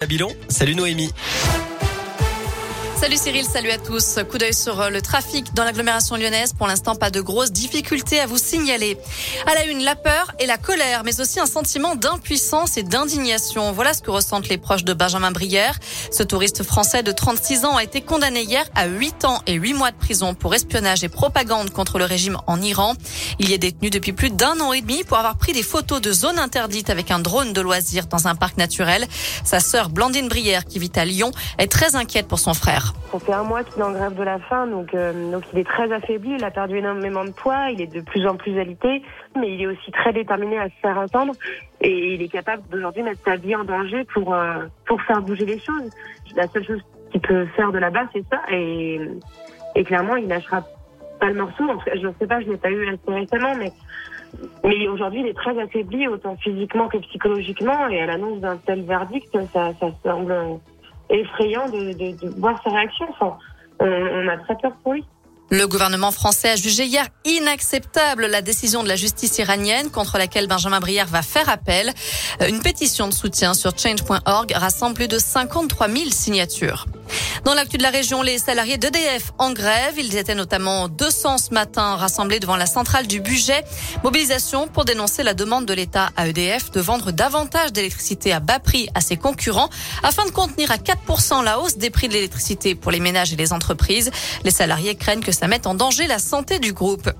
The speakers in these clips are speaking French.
Babylon, salut Noémie. Salut Cyril, salut à tous. Coup d'œil sur euh, le trafic dans l'agglomération lyonnaise. Pour l'instant, pas de grosses difficultés à vous signaler. À la une, la peur et la colère, mais aussi un sentiment d'impuissance et d'indignation. Voilà ce que ressentent les proches de Benjamin Brière. Ce touriste français de 36 ans a été condamné hier à 8 ans et 8 mois de prison pour espionnage et propagande contre le régime en Iran. Il y est détenu depuis plus d'un an et demi pour avoir pris des photos de zones interdites avec un drone de loisirs dans un parc naturel. Sa sœur Blandine Brière, qui vit à Lyon, est très inquiète pour son frère. Ça fait un mois qu'il est en grève de la faim, donc, euh, donc il est très affaibli, il a perdu énormément de poids, il est de plus en plus alité, mais il est aussi très déterminé à se faire entendre. Et il est capable d'aujourd'hui mettre sa vie en danger pour, euh, pour faire bouger les choses. La seule chose qu'il peut faire de là-bas, c'est ça, et, et clairement, il lâchera pas le morceau. Je ne sais pas, je l'ai pas eu assez récemment, mais mais aujourd'hui, il est très affaibli, autant physiquement que psychologiquement, et à l'annonce d'un tel verdict, ça, ça semble effrayant de, voir sa réaction. On a très peur pour lui. Le gouvernement français a jugé hier inacceptable la décision de la justice iranienne contre laquelle Benjamin Brière va faire appel. Une pétition de soutien sur change.org rassemble plus de 53 000 signatures. Dans l'actu de la région, les salariés d'EDF en grève. Ils étaient notamment 200 ce matin rassemblés devant la centrale du budget. Mobilisation pour dénoncer la demande de l'État à EDF de vendre davantage d'électricité à bas prix à ses concurrents afin de contenir à 4% la hausse des prix de l'électricité pour les ménages et les entreprises. Les salariés craignent que ça mette en danger la santé du groupe.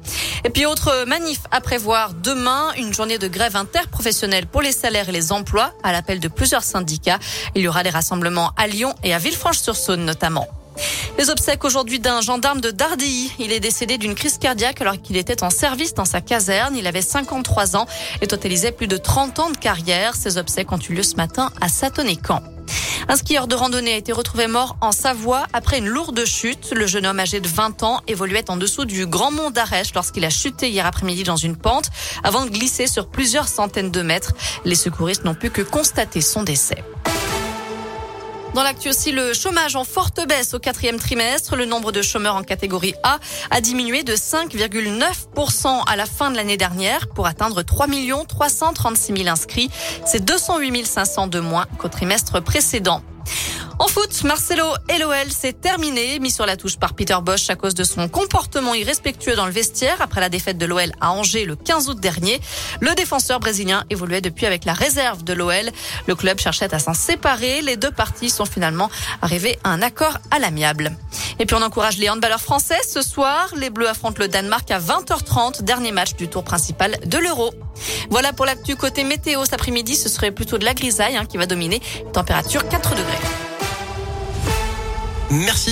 Et puis autre manif à prévoir demain, une journée de grève interprofessionnelle pour les salaires et les emplois à l'appel de plusieurs syndicats. Il y aura des rassemblements à Lyon et à Villefranche-sur-Saône notamment. Les obsèques aujourd'hui d'un gendarme de Dardilly. Il est décédé d'une crise cardiaque alors qu'il était en service dans sa caserne. Il avait 53 ans et totalisait plus de 30 ans de carrière. Ces obsèques ont eu lieu ce matin à Satonnet-Camp. Un skieur de randonnée a été retrouvé mort en Savoie après une lourde chute. Le jeune homme âgé de 20 ans évoluait en dessous du Grand Mont d'Arèche lorsqu'il a chuté hier après-midi dans une pente avant de glisser sur plusieurs centaines de mètres. Les secouristes n'ont pu que constater son décès. Dans l'actu aussi, le chômage en forte baisse au quatrième trimestre. Le nombre de chômeurs en catégorie A a diminué de 5,9% à la fin de l'année dernière pour atteindre 3 336 000 inscrits. C'est 208 500 de moins qu'au trimestre précédent. En foot, Marcelo et l'OL s'est terminé, mis sur la touche par Peter Bosch à cause de son comportement irrespectueux dans le vestiaire après la défaite de l'OL à Angers le 15 août dernier. Le défenseur brésilien évoluait depuis avec la réserve de l'OL. Le club cherchait à s'en séparer. Les deux parties sont finalement arrivées à un accord à l'amiable. Et puis on encourage les handballeurs français. Ce soir, les Bleus affrontent le Danemark à 20h30, dernier match du tour principal de l'Euro. Voilà pour l'actu côté météo. Cet après-midi, ce serait plutôt de la grisaille hein, qui va dominer. Température 4 degrés. Merci.